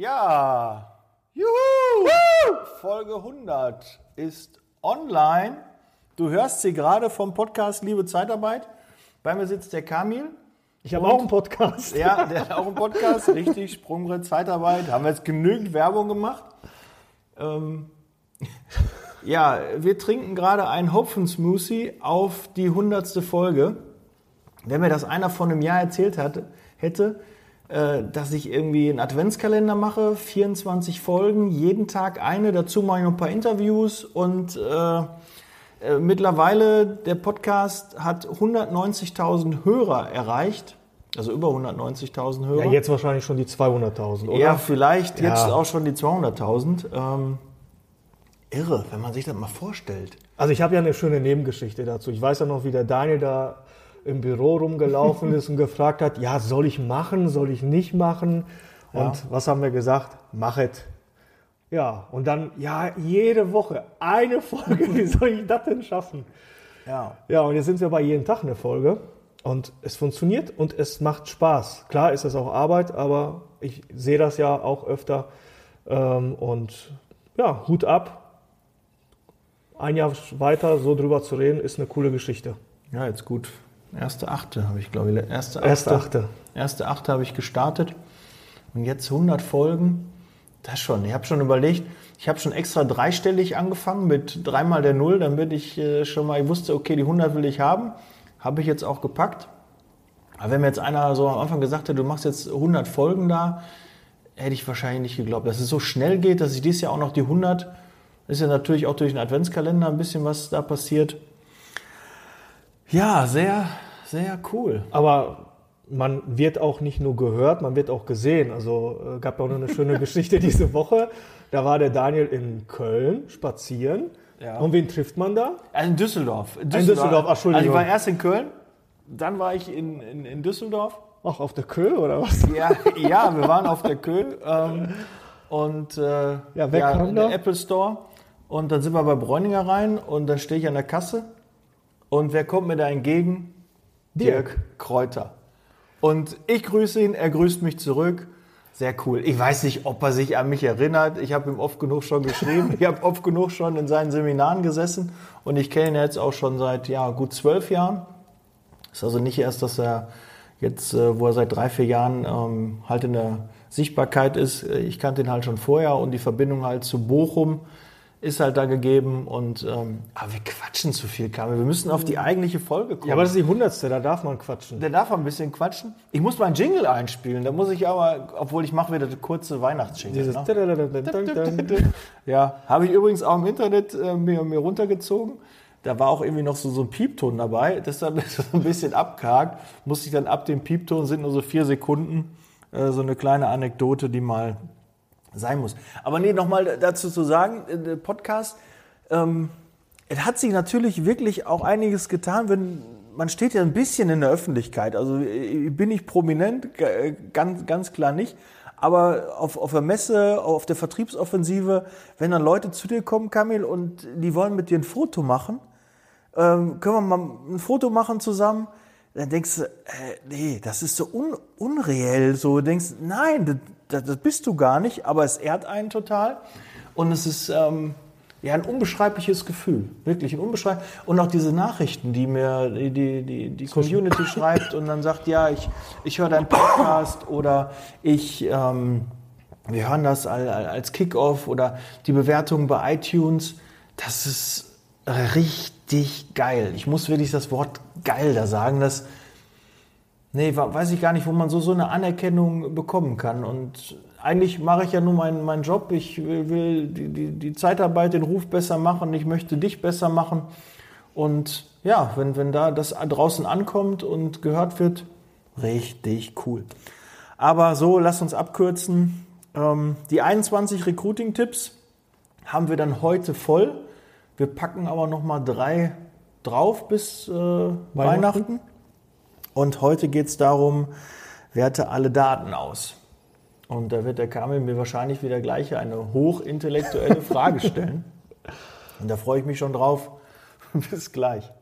Ja, juhu, Folge 100 ist online. Du hörst sie gerade vom Podcast Liebe Zeitarbeit. Bei mir sitzt der Kamil. Ich habe auch einen Podcast. Ja, der hat auch einen Podcast, richtig, Sprungbrett Zeitarbeit. Haben wir jetzt genügend Werbung gemacht. Ähm, ja, wir trinken gerade einen Hopfensmoothie auf die 100. Folge. Wenn mir das einer vor einem Jahr erzählt hat, hätte, dass ich irgendwie einen Adventskalender mache, 24 Folgen, jeden Tag eine, dazu mache ich noch ein paar Interviews und äh, äh, mittlerweile der Podcast hat 190.000 Hörer erreicht, also über 190.000 Hörer. Ja, jetzt wahrscheinlich schon die 200.000, oder? Ja, vielleicht Ja. jetzt auch schon die 200.000. Ähm, irre, wenn man sich das mal vorstellt. Also ich habe ja eine schöne Nebengeschichte dazu. Ich weiß ja noch, wie der Daniel da im Büro rumgelaufen ist und gefragt hat, ja, soll ich machen, soll ich nicht machen? Und Ja. was haben wir gesagt? Mach es. Ja, und dann, ja, jede Woche eine Folge, wie soll ich das denn schaffen? Ja. Ja, und jetzt sind wir bei jeden Tag eine Folge und es funktioniert und es macht Spaß. Klar ist das auch Arbeit, aber ich sehe das ja auch öfter ähm, und ja, Hut ab. Ein Jahr weiter so drüber zu reden, ist eine coole Geschichte. Ja, jetzt gut. Erste Achte habe ich, glaube ich. Erste Erste Achte. Erste Achte habe ich gestartet. Und jetzt 100 Folgen. Das schon. Ich habe schon überlegt, ich habe schon extra dreistellig angefangen mit dreimal der Null, damit ich äh, schon mal, ich wusste, okay, die 100 will ich haben. Habe ich jetzt auch gepackt. Aber wenn mir jetzt einer so am Anfang gesagt hätte, du machst jetzt 100 Folgen da, hätte ich wahrscheinlich nicht geglaubt. Dass es so schnell geht, dass ich dieses Jahr auch noch die 100, ist ja natürlich auch durch den Adventskalender ein bisschen was da passiert. Ja, sehr, sehr cool. Aber man wird auch nicht nur gehört, man wird auch gesehen. Also äh, gab ja auch noch eine schöne Geschichte diese Woche. Da war der Daniel in Köln spazieren. Ja. Und wen trifft man da? Also in Düsseldorf. In Düsseldorf, ach, Entschuldigung. Also ich war erst in Köln, dann war ich in, in, in Düsseldorf. Ach, auf der Kö oder was? Ja, ja, wir waren auf der Köln ähm, und äh, Ja, wer kam in da? der Apple Store. Und dann sind wir bei Bräuninger rein und dann stehe ich an der Kasse. Und wer kommt mir da entgegen? Dirk. Kräuter. Und ich grüße ihn, er grüßt mich zurück. Sehr cool. Ich weiß nicht, ob er sich an mich erinnert. Ich habe ihm oft genug schon geschrieben. Ich habe oft genug schon in seinen Seminaren gesessen. Und ich kenne ihn jetzt auch schon seit ja, gut zwölf Jahren. Ist also nicht erst, dass er jetzt, äh, wo er seit drei, vier Jahren ähm, halt in der Sichtbarkeit ist. Äh, Ich kannte ihn halt schon vorher und die Verbindung halt zu Bochum ist halt da gegeben. Und ähm, aber wir quatschen zu viel, Kamil. Wir müssen auf die eigentliche Folge kommen. Ja, aber das ist die hundertste, da darf man quatschen. Der darf ein bisschen quatschen. Ich muss meinen Jingle einspielen. Da muss ich aber, obwohl ich mache wieder kurze Weihnachtsjingle. Dieses Ne? Ja, habe ich übrigens auch im Internet äh, mir, mir runtergezogen. Da war auch irgendwie noch so, so ein Piepton dabei. Deshalb ist das so ein bisschen abgehakt. Musste ich dann ab dem Piepton, sind nur so vier Sekunden, äh, so eine kleine Anekdote, die mal sein muss. Aber nee, nochmal dazu zu sagen, äh, Podcast, ähm, es hat sich natürlich wirklich auch einiges getan, wenn man steht ja ein bisschen in der Öffentlichkeit. Also äh, bin ich prominent, äh, ganz, ganz klar nicht. Aber auf, auf der Messe, auf der Vertriebsoffensive, wenn dann Leute zu dir kommen, Kamil, und die wollen mit dir ein Foto machen, ähm, können wir mal ein Foto machen zusammen? Dann denkst du, äh, nee, das ist so un unreell. So du denkst, nein, das, das, bist du gar nicht, aber es ehrt einen total. Und es ist ähm, ja ein unbeschreibliches Gefühl. Wirklich ein unbeschreiblich. Und auch diese Nachrichten, die mir die, die, die, die Community schreibt und dann sagt, ja, ich, ich höre deinen Podcast oder ich. Ähm, wir hören das al- al- als Kickoff oder die Bewertungen bei iTunes. Das ist richtig geil. Ich muss wirklich das Wort geil da sagen. Das, nee, weiß ich gar nicht, wo man so, so eine Anerkennung bekommen kann. Und eigentlich mache ich ja nur meinen, meinen Job. Ich will, will die, die, die Zeitarbeit, den Ruf besser machen. Ich möchte dich besser machen. Und ja, wenn, wenn da das draußen ankommt und gehört wird, richtig cool. Aber so, lass uns abkürzen. Ähm, die 21 Recruiting-Tipps haben wir dann heute voll. Wir packen aber noch mal drei drauf bis äh, Weihnachten. Und heute geht es darum, werte alle Daten aus. Und da wird der Kamil mir wahrscheinlich wieder gleich eine hochintellektuelle Frage stellen. Und da freue ich mich schon drauf. Bis gleich.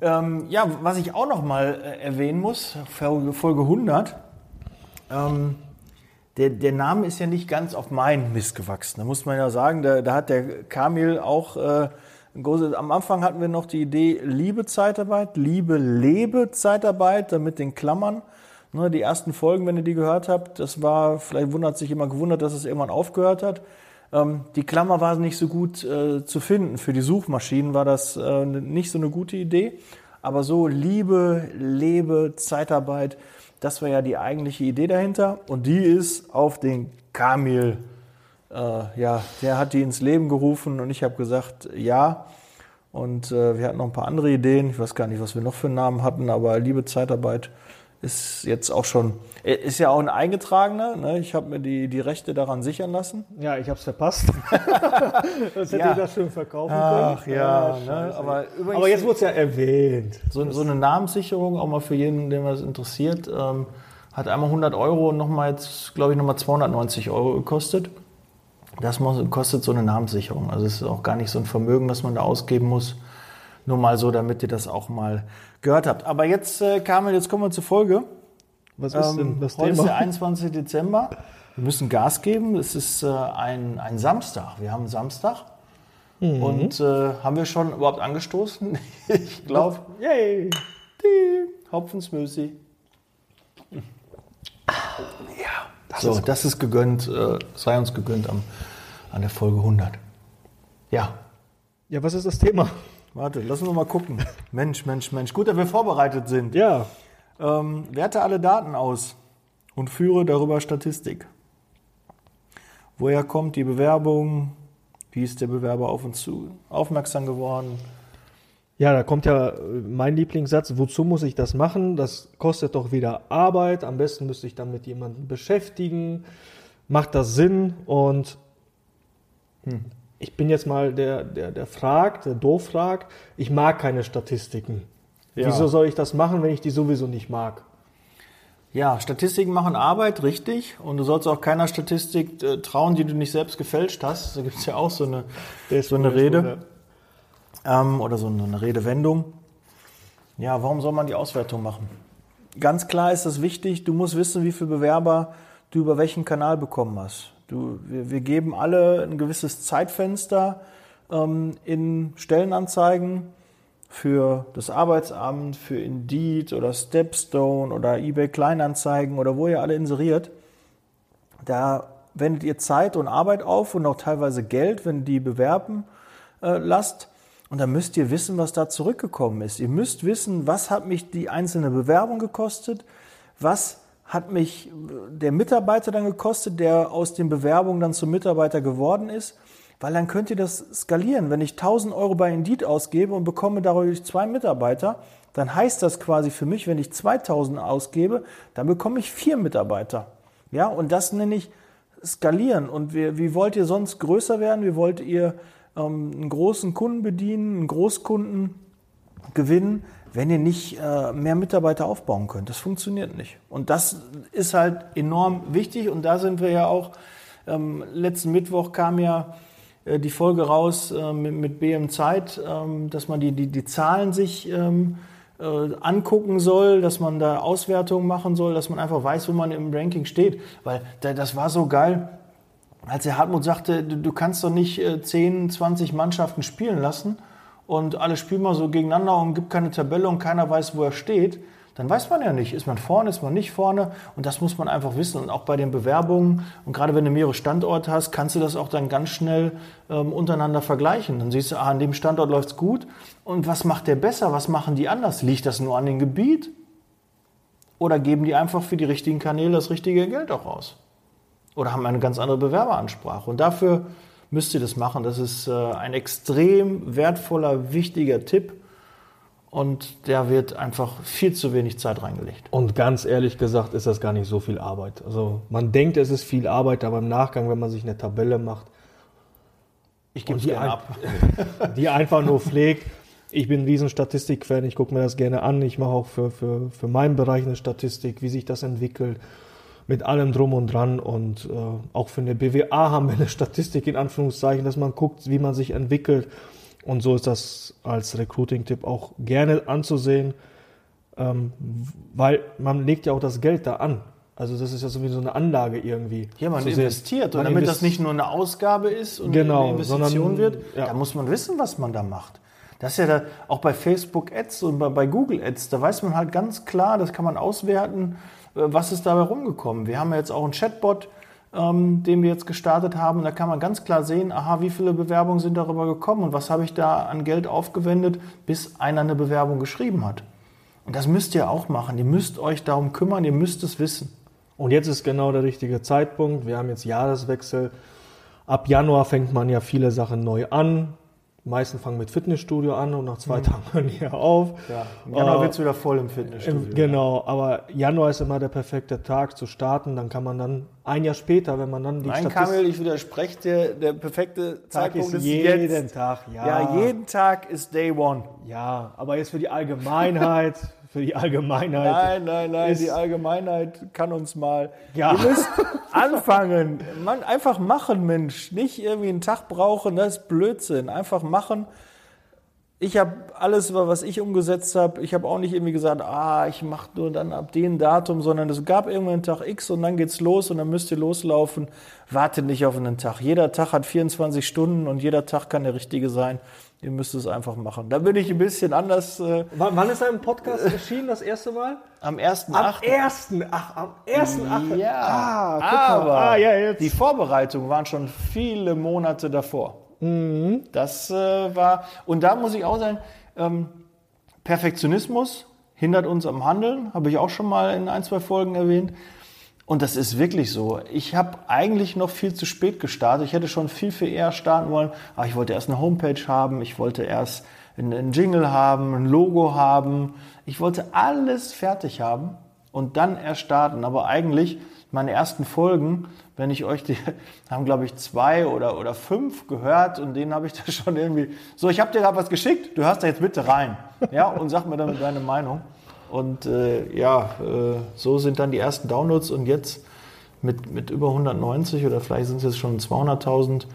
Ähm, ja, was ich auch noch mal äh, erwähnen muss, Folge, Folge 100, ähm, der, der Name ist ja nicht ganz auf meinen Mist gewachsen. Da muss man ja sagen, da, da hat der Kamil auch, äh, große, am Anfang hatten wir noch die Idee Liebe Zeitarbeit, Liebe Lebe Zeitarbeit, mit den Klammern. Ne, die ersten Folgen, wenn ihr die gehört habt, das war, vielleicht wundert sich immer gewundert, dass es irgendwann aufgehört hat. Ähm, die Klammer war nicht so gut äh, zu finden. Für die Suchmaschinen war das äh, nicht so eine gute Idee. Aber so Liebe, Lebe, Zeitarbeit, das war ja die eigentliche Idee dahinter. Und die ist auf den Kamil, äh, ja, der hat die ins Leben gerufen und ich habe gesagt, ja. Und äh, wir hatten noch ein paar andere Ideen. Ich weiß gar nicht, was wir noch für Namen hatten, aber Liebe, Zeitarbeit ist jetzt auch schon, ist ja auch ein eingetragener. Ne? Ich habe mir die, die Rechte daran sichern lassen. Ja, ich habe es verpasst. das hätte Ja. ich das schön verkaufen Ach können. ja, ne? aber übrigens, Aber jetzt wurde es ja erwähnt. so, so eine Namenssicherung, auch mal für jeden, den was interessiert, ähm, hat einmal 100 Euro und nochmal jetzt, glaube ich, nochmal 290 Euro gekostet. Das muss, kostet so eine Namenssicherung. Also es ist auch gar nicht so ein Vermögen, das man da ausgeben muss. Nur mal so, damit ihr das auch mal gehört habt. Aber jetzt, äh, Kamil, jetzt kommen wir zur Folge. Was ist denn das Ähm, heute ist der Thema? 21. Dezember. Wir müssen Gas geben. Es ist äh, ein, ein Samstag. Wir haben Samstag. Mhm. Und äh, haben wir schon überhaupt angestoßen? ich glaube, Yay! die Hopfensmoothie. Ja, so, das ist gegönnt, äh, sei uns gegönnt am, an der Folge 100. Ja, Ja, was ist das Thema? warte, lassen wir mal gucken. Mensch, Mensch, Mensch. Gut, dass wir vorbereitet sind. Ja, Ähm, werte alle Daten aus und führe darüber Statistik. Woher kommt die Bewerbung? Wie ist der Bewerber auf uns zu aufmerksam geworden? Ja, da kommt ja äh, mein Lieblingssatz, wozu muss ich das machen? Das kostet doch wieder Arbeit. Am besten müsste ich dann mit jemandem beschäftigen. Macht das Sinn? Und hm, ich bin jetzt mal der, der, der fragt, der doof fragt. Ich mag keine Statistiken. Ja. Wieso soll ich das machen, wenn ich die sowieso nicht mag? Ja, Statistiken machen Arbeit, richtig. Und du sollst auch keiner Statistik äh, trauen, die du nicht selbst gefälscht hast. Da gibt es ja auch so eine, so eine Rede ähm, oder so eine, eine Redewendung. Ja, warum soll man die Auswertung machen? Ganz klar ist das wichtig, du musst wissen, wie viele Bewerber du über welchen Kanal bekommen hast. Du, wir, wir geben alle ein gewisses Zeitfenster ähm, in Stellenanzeigen für das Arbeitsamt, für Indeed oder Stepstone oder eBay Kleinanzeigen oder wo ihr alle inseriert. Da wendet ihr Zeit und Arbeit auf und auch teilweise Geld, wenn die bewerben äh, lasst. Und dann müsst ihr wissen, was da zurückgekommen ist. Ihr müsst wissen, was hat mich die einzelne Bewerbung gekostet, was hat mich äh, der Mitarbeiter dann gekostet, der aus den Bewerbungen dann zum Mitarbeiter geworden ist. Weil dann könnt ihr das skalieren. Wenn ich 1000 Euro bei Indeed ausgebe und bekomme dadurch zwei Mitarbeiter, dann heißt das quasi für mich, wenn ich 2000 ausgebe, dann bekomme ich vier Mitarbeiter. Ja, und das nenne ich skalieren. Und wie, wie wollt ihr sonst größer werden? Wie wollt ihr ähm, einen großen Kunden bedienen, einen Großkunden gewinnen, wenn ihr nicht äh, mehr Mitarbeiter aufbauen könnt? Das funktioniert nicht. Und das ist halt enorm wichtig. Und da sind wir ja auch, ähm, letzten Mittwoch kam ja die Folge raus äh, mit, mit BM Zeit, ähm, dass man die, die, die Zahlen sich ähm, äh, angucken soll, dass man da Auswertungen machen soll, dass man einfach weiß, wo man im Ranking steht. Weil da, das war so geil, als der Hartmut sagte, du, kannst doch nicht äh, 10, 20 Mannschaften spielen lassen und alle spielen mal so gegeneinander und gibt keine Tabelle und keiner weiß, wo er steht. Dann weiß man ja nicht, ist man vorne, ist man nicht vorne und das muss man einfach wissen. Und auch bei den Bewerbungen und gerade wenn du mehrere Standorte hast, kannst du das auch dann ganz schnell ähm, untereinander vergleichen. Dann siehst du, ah, an dem Standort läuft's gut und was macht der besser, was machen die anders? Liegt das nur an dem Gebiet oder geben die einfach für die richtigen Kanäle das richtige Geld auch raus? Oder haben eine ganz andere Bewerberansprache? Und dafür müsst ihr das machen. Das ist äh, ein extrem wertvoller, wichtiger Tipp. Und der wird einfach viel zu wenig Zeit reingelegt. Und ganz ehrlich gesagt ist das gar nicht so viel Arbeit. Also man denkt, es ist viel Arbeit, aber im Nachgang, wenn man sich eine Tabelle macht, Ich gebe die ein- ab. die einfach nur pflegt. Ich bin ein riesen Statistikfan, ich gucke mir das gerne an. Ich mache auch für, für, für meinen Bereich eine Statistik, wie sich das entwickelt, mit allem drum und dran. Und äh, auch für eine BWA haben wir eine Statistik in Anführungszeichen, dass man guckt, wie man sich entwickelt. Und so ist das als Recruiting-Tipp auch gerne anzusehen, ähm, weil man legt ja auch das Geld da an. Also das ist ja sowieso eine Anlage irgendwie. Ja, man investiert. Und Man damit invest- das nicht nur eine Ausgabe ist und Genau, eine Investition sondern- wird, ja. da muss man wissen, was man da macht. Das ist ja da, auch bei Facebook Ads und bei, bei Google Ads, da weiß man halt ganz klar, das kann man auswerten, äh, was ist dabei rumgekommen. Wir haben ja jetzt auch einen Chatbot, ähm, den wir jetzt gestartet haben. Da kann man ganz klar sehen, aha, wie viele Bewerbungen sind darüber gekommen und was habe ich da an Geld aufgewendet, bis einer eine Bewerbung geschrieben hat. Und das müsst ihr auch machen. Ihr müsst euch darum kümmern, ihr müsst es wissen. Und jetzt ist genau der richtige Zeitpunkt. Wir haben jetzt Jahreswechsel. Ab Januar fängt man ja viele Sachen neu an. Die meisten fangen mit Fitnessstudio an und nach zwei Tagen hören die ja auf. Ja, im Januar Äh, wird es wieder voll im Fitnessstudio. Ähm, Genau, aber Januar ist immer der perfekte Tag zu starten. Dann kann man dann ein Jahr später, wenn man dann die Nein, Statistik- Kamil, ich widerspreche dir. Der perfekte Tag Zeitpunkt ist ist, jeden jetzt. Tag, ja. Ja. jeden Tag ist Day One. Ja, aber jetzt für die Allgemeinheit, für die Allgemeinheit. Nein, nein, nein, die Allgemeinheit kann uns mal. Ja. Ihr müsst anfangen. Man, einfach machen, Mensch. Nicht irgendwie einen Tag brauchen, das ist Blödsinn. Einfach machen. Ich habe alles, was ich umgesetzt habe, ich habe auch nicht irgendwie gesagt, ah, ich mache nur dann ab dem Datum, sondern es gab irgendwann Tag X und dann geht's los und dann müsst ihr loslaufen. Wartet nicht auf einen Tag. Jeder Tag hat 24 Stunden und jeder Tag kann der richtige sein. Ihr müsst es einfach machen. Da bin ich ein bisschen anders. Äh, Wann wann ist dein Podcast erschienen, das erste Mal? am 1.8. Am 1. Ach, am 1.8. Ja, Ah, guck mal. aber Ah, ja, jetzt. die Vorbereitungen waren schon viele Monate davor. Mhm. Das äh, war, und da muss ich auch sagen, ähm, Perfektionismus hindert uns am Handeln, habe ich auch schon mal in ein, zwei Folgen erwähnt. Und das ist wirklich so. Ich habe eigentlich noch viel zu spät gestartet. Ich hätte schon viel, viel eher starten wollen. Aber ich wollte erst eine Homepage haben. Ich wollte erst einen, Jingle haben, ein Logo haben. Ich wollte alles fertig haben und dann erst starten. Aber eigentlich meine ersten Folgen, wenn ich euch die, haben glaube ich zwei oder, oder fünf gehört und denen habe ich da schon irgendwie, so ich habe dir gerade was geschickt, du hörst da jetzt bitte rein. Ja, und sag mir dann deine Meinung. Und äh, ja, äh, so sind dann die ersten Downloads und jetzt mit, mit über 190 oder vielleicht sind es jetzt schon 200.000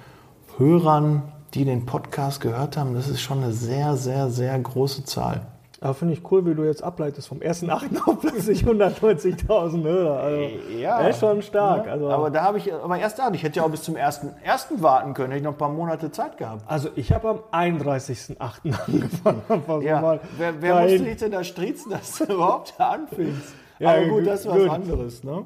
Hörern, die den Podcast gehört haben, das ist schon eine sehr, sehr, sehr große Zahl. Aber finde ich cool, wie du jetzt ableitest vom 1.8. auf plötzlich 190.000 Hörer. Also, Ja. Er ist schon stark. Ja, Also, aber da habe ich, aber erst da, ich hätte ja auch bis zum ersten, ersten warten können, hätte ich noch ein paar Monate Zeit gehabt. also ich habe am 31.8. angefangen. Ja, mal wer, wer musste dich denn da striezen, dass du überhaupt da anfängst? Ja, aber gut, gut, das ist was gut. anderes, ne?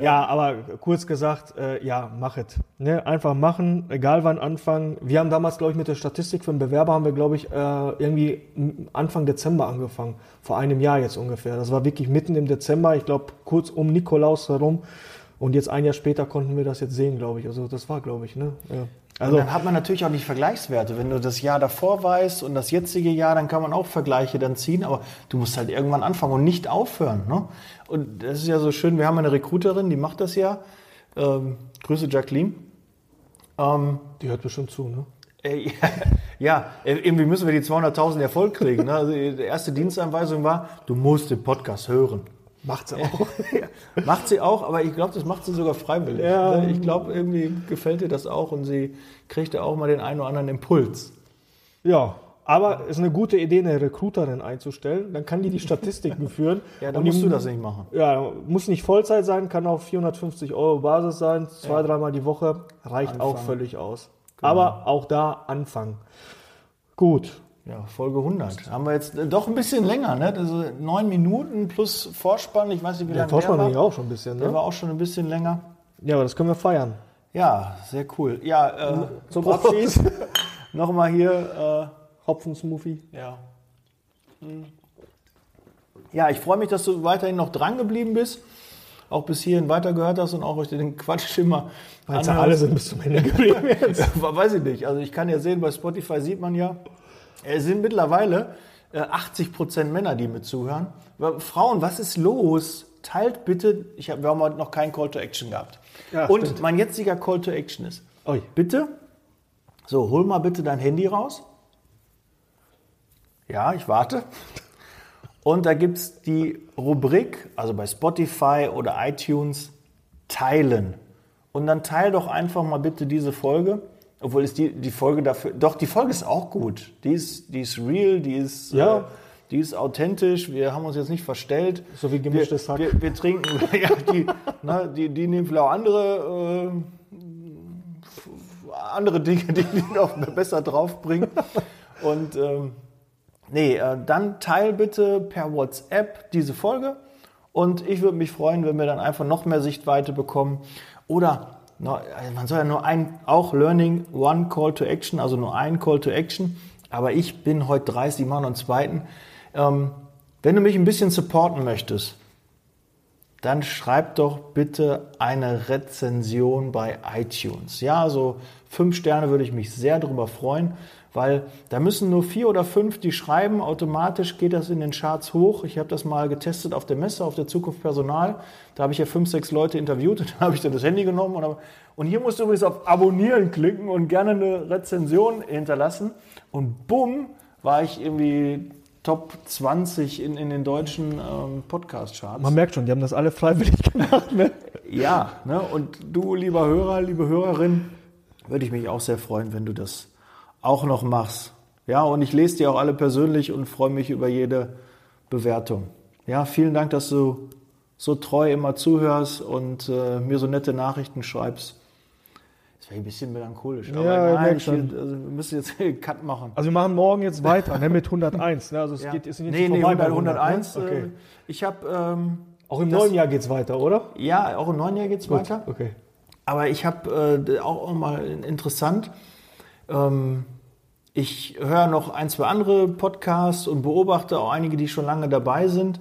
Ja, aber kurz gesagt, äh, ja, mach es. Ne? Einfach machen, egal wann anfangen. Wir haben damals, glaube ich, mit der Statistik für einen Bewerber haben wir, glaube ich, äh, irgendwie Anfang Dezember angefangen. Vor einem Jahr jetzt ungefähr. Das war wirklich mitten im Dezember, ich glaube, kurz um Nikolaus herum. Und jetzt ein Jahr später konnten wir das jetzt sehen, glaube ich. Also das war, glaube ich, ne? Ja. Also Also, dann hat man natürlich auch nicht Vergleichswerte. Wenn du das Jahr davor weißt und das jetzige Jahr, dann kann man auch Vergleiche dann ziehen, aber du musst halt irgendwann anfangen und nicht aufhören. Ne? Und das ist ja so schön, wir haben eine Recruiterin, die macht das ja. Ähm, Grüße Jacqueline. Ähm, die hört bestimmt zu, ne? Äh, ja, äh, irgendwie müssen wir die 200.000 Erfolg kriegen. Ne? Also die erste Dienstanweisung war, du musst den Podcast hören. Macht sie auch. Macht sie auch, aber ich glaube, das macht sie sogar freiwillig. Ja. Ne? Ich glaube, irgendwie gefällt ihr das auch und sie kriegt da auch mal den einen oder anderen Impuls. ja. Aber ist eine gute Idee, eine Recruiterin einzustellen. Dann kann die die Statistiken führen. Ja, dann Und die musst du das nicht machen. Ja, muss nicht Vollzeit sein, kann auch 450 Euro Basis sein, zwei, dreimal die Woche, reicht auch Anfangen. völlig aus. Aber auch da anfangen. Gut. Ja, Folge 100. Haben wir jetzt äh, doch ein bisschen länger, ne? Also neun Minuten plus Vorspann. Ich weiß nicht, wie Der lange Vorspann der ich war. auch schon ein bisschen, Der ne? war auch schon ein bisschen länger. Ja, aber das können wir feiern. Ja, sehr cool. Ja, äh, Zum. Abschluss. Nochmal hier. Hopfensmoothie. Äh, ja. Hm. Ja, ich freue mich, dass du weiterhin noch dran geblieben bist. Auch bis hierhin weitergehört hast und auch euch den Quatsch immer Weil anhörst. alle sind bis zum Ende geblieben jetzt. Weiß ich nicht. Also ich kann ja sehen, bei Spotify sieht man ja, es sind mittlerweile äh, 80 Prozent Männer, die mit zuhören. Frauen, was ist los? Teilt bitte, ich hab, wir haben heute noch keinen Call to Action gehabt. Ja, Und stimmt. mein jetziger Call to Action ist, Ui. bitte, so, hol mal bitte dein Handy raus. Ja, ich warte. Und da gibt es die Rubrik, also bei Spotify oder iTunes, teilen. Und dann teil doch einfach mal bitte diese Folge Obwohl ist die, die Folge dafür. Doch, die Folge ist auch gut. Die ist, die ist real, die ist. Ja. Äh, die ist authentisch, wir haben uns jetzt nicht verstellt. So wie gemischtes Hack. Wir, wir trinken, ja, die, na, die, die nehmen vielleicht auch andere, äh, andere Dinge, die die noch besser draufbringen. Und ähm, nee, äh, dann teil bitte per WhatsApp diese Folge. Und ich würde mich freuen, wenn wir dann einfach noch mehr Sichtweite bekommen. Oder man soll ja nur ein, auch Learning, One Call to Action, also nur ein Call to Action. Aber ich bin heute 30, ich mache noch einen zweiten. Ähm, wenn du mich ein bisschen supporten möchtest, dann schreib doch bitte eine Rezension bei iTunes. Ja, so fünf Sterne würde ich mich sehr darüber freuen, weil da müssen nur vier oder fünf die schreiben. Automatisch geht das in den Charts hoch. Ich habe das mal getestet auf der Messe, auf der Zukunft Personal. Da habe ich ja fünf, sechs Leute interviewt und dann habe ich dann das Handy genommen. Und, und hier musst du übrigens auf Abonnieren klicken und gerne eine Rezension hinterlassen. Und bumm, war ich irgendwie Top 20 in, in den deutschen ähm, Podcast-Charts. Man merkt schon, die haben das alle freiwillig gemacht. Ne? Ja, ne? und du, lieber Hörer, liebe Hörerin, würde ich mich auch sehr freuen, wenn du das auch noch machst. Ja, und ich lese dir auch alle persönlich und freue mich über jede Bewertung. Ja, vielen Dank, dass du so treu immer zuhörst und äh, mir so nette Nachrichten schreibst. Das wäre ein bisschen melancholisch, aber Ja, nein, ich, will- also, wir müssen jetzt einen Cut machen. Also wir machen morgen jetzt weiter, ne, mit 101. Ne? Also es Ja. geht, ist nicht nee, nee, vorbei bei 101. 100, ne? äh, Okay. Ich habe, ähm, Auch im das- neuen Jahr geht's weiter, oder? ja, auch im neuen Jahr geht's weiter. Okay. Aber ich habe äh, auch mal interessant. Ähm, ich höre noch ein, zwei andere Podcasts und beobachte auch einige, die schon lange dabei sind.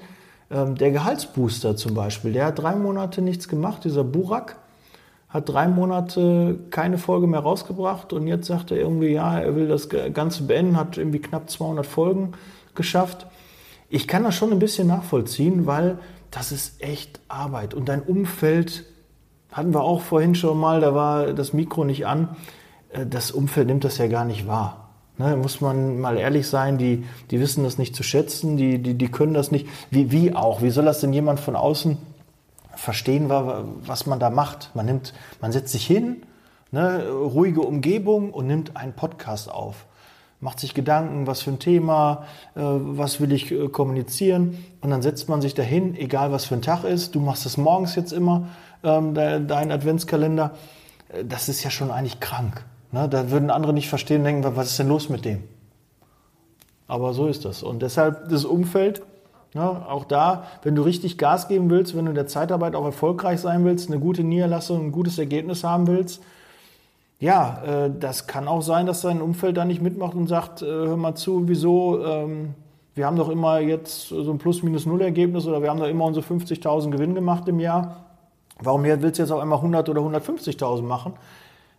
Ähm, der Gehaltsbooster zum Beispiel, der hat drei Monate nichts gemacht. Dieser Burak hat drei Monate keine Folge mehr rausgebracht und jetzt sagt er irgendwie, ja, er will das Ganze beenden, hat irgendwie knapp 200 Folgen geschafft. Ich kann das schon ein bisschen nachvollziehen, weil das ist echt Arbeit und dein Umfeld hatten wir auch vorhin schon mal, da war das Mikro nicht an. Äh, Das Umfeld nimmt das ja gar nicht wahr. Ne, muss man mal ehrlich sein, die, die wissen das nicht zu schätzen, die, die, die können das nicht. Wie, wie auch? Wie soll das denn jemand von außen verstehen, wa- was man da macht? Man nimmt, man setzt sich hin, ne, ruhige Umgebung und nimmt einen Podcast auf. Macht sich Gedanken, was für ein Thema, äh, was will ich äh, kommunizieren. Und dann setzt man sich dahin, egal was für ein Tag ist. Du machst es morgens jetzt immer, ähm, de, dein Adventskalender. Das ist ja schon eigentlich krank. Ne? Da würden andere nicht verstehen denken, was ist denn los mit dem? Aber so ist das. Und deshalb das Umfeld, ne, auch da, wenn du richtig Gas geben willst, wenn du in der Zeitarbeit auch erfolgreich sein willst, eine gute Niederlassung, ein gutes Ergebnis haben willst, ja, äh, das kann auch sein, dass dein Umfeld da nicht mitmacht und sagt, äh, hör mal zu, wieso, ähm, wir haben doch immer jetzt so ein Plus-Minus-Null-Ergebnis oder wir haben doch immer unsere 50.000 Gewinn gemacht im Jahr. Warum willst du jetzt auf einmal 100 oder 150.000 machen?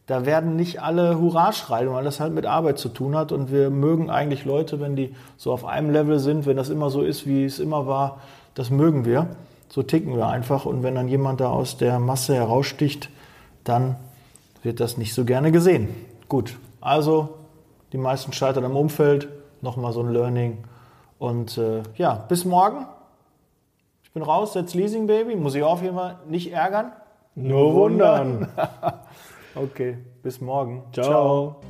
Da werden nicht alle Hurra schreien, weil das halt mit Arbeit zu tun hat. Und wir mögen eigentlich Leute, wenn die so auf einem Level sind, wenn das immer so ist, wie es immer war, das mögen wir. So ticken wir einfach. Und wenn dann jemand da aus der Masse heraussticht, dann wird das nicht so gerne gesehen. Gut, also die meisten scheitern im Umfeld. Nochmal so ein Learning. Und äh, ja, bis morgen. Ich bin raus, jetzt Leasing Baby. Muss ich auf jeden Fall nicht ärgern. Nur wundern. Okay, bis morgen. Ciao.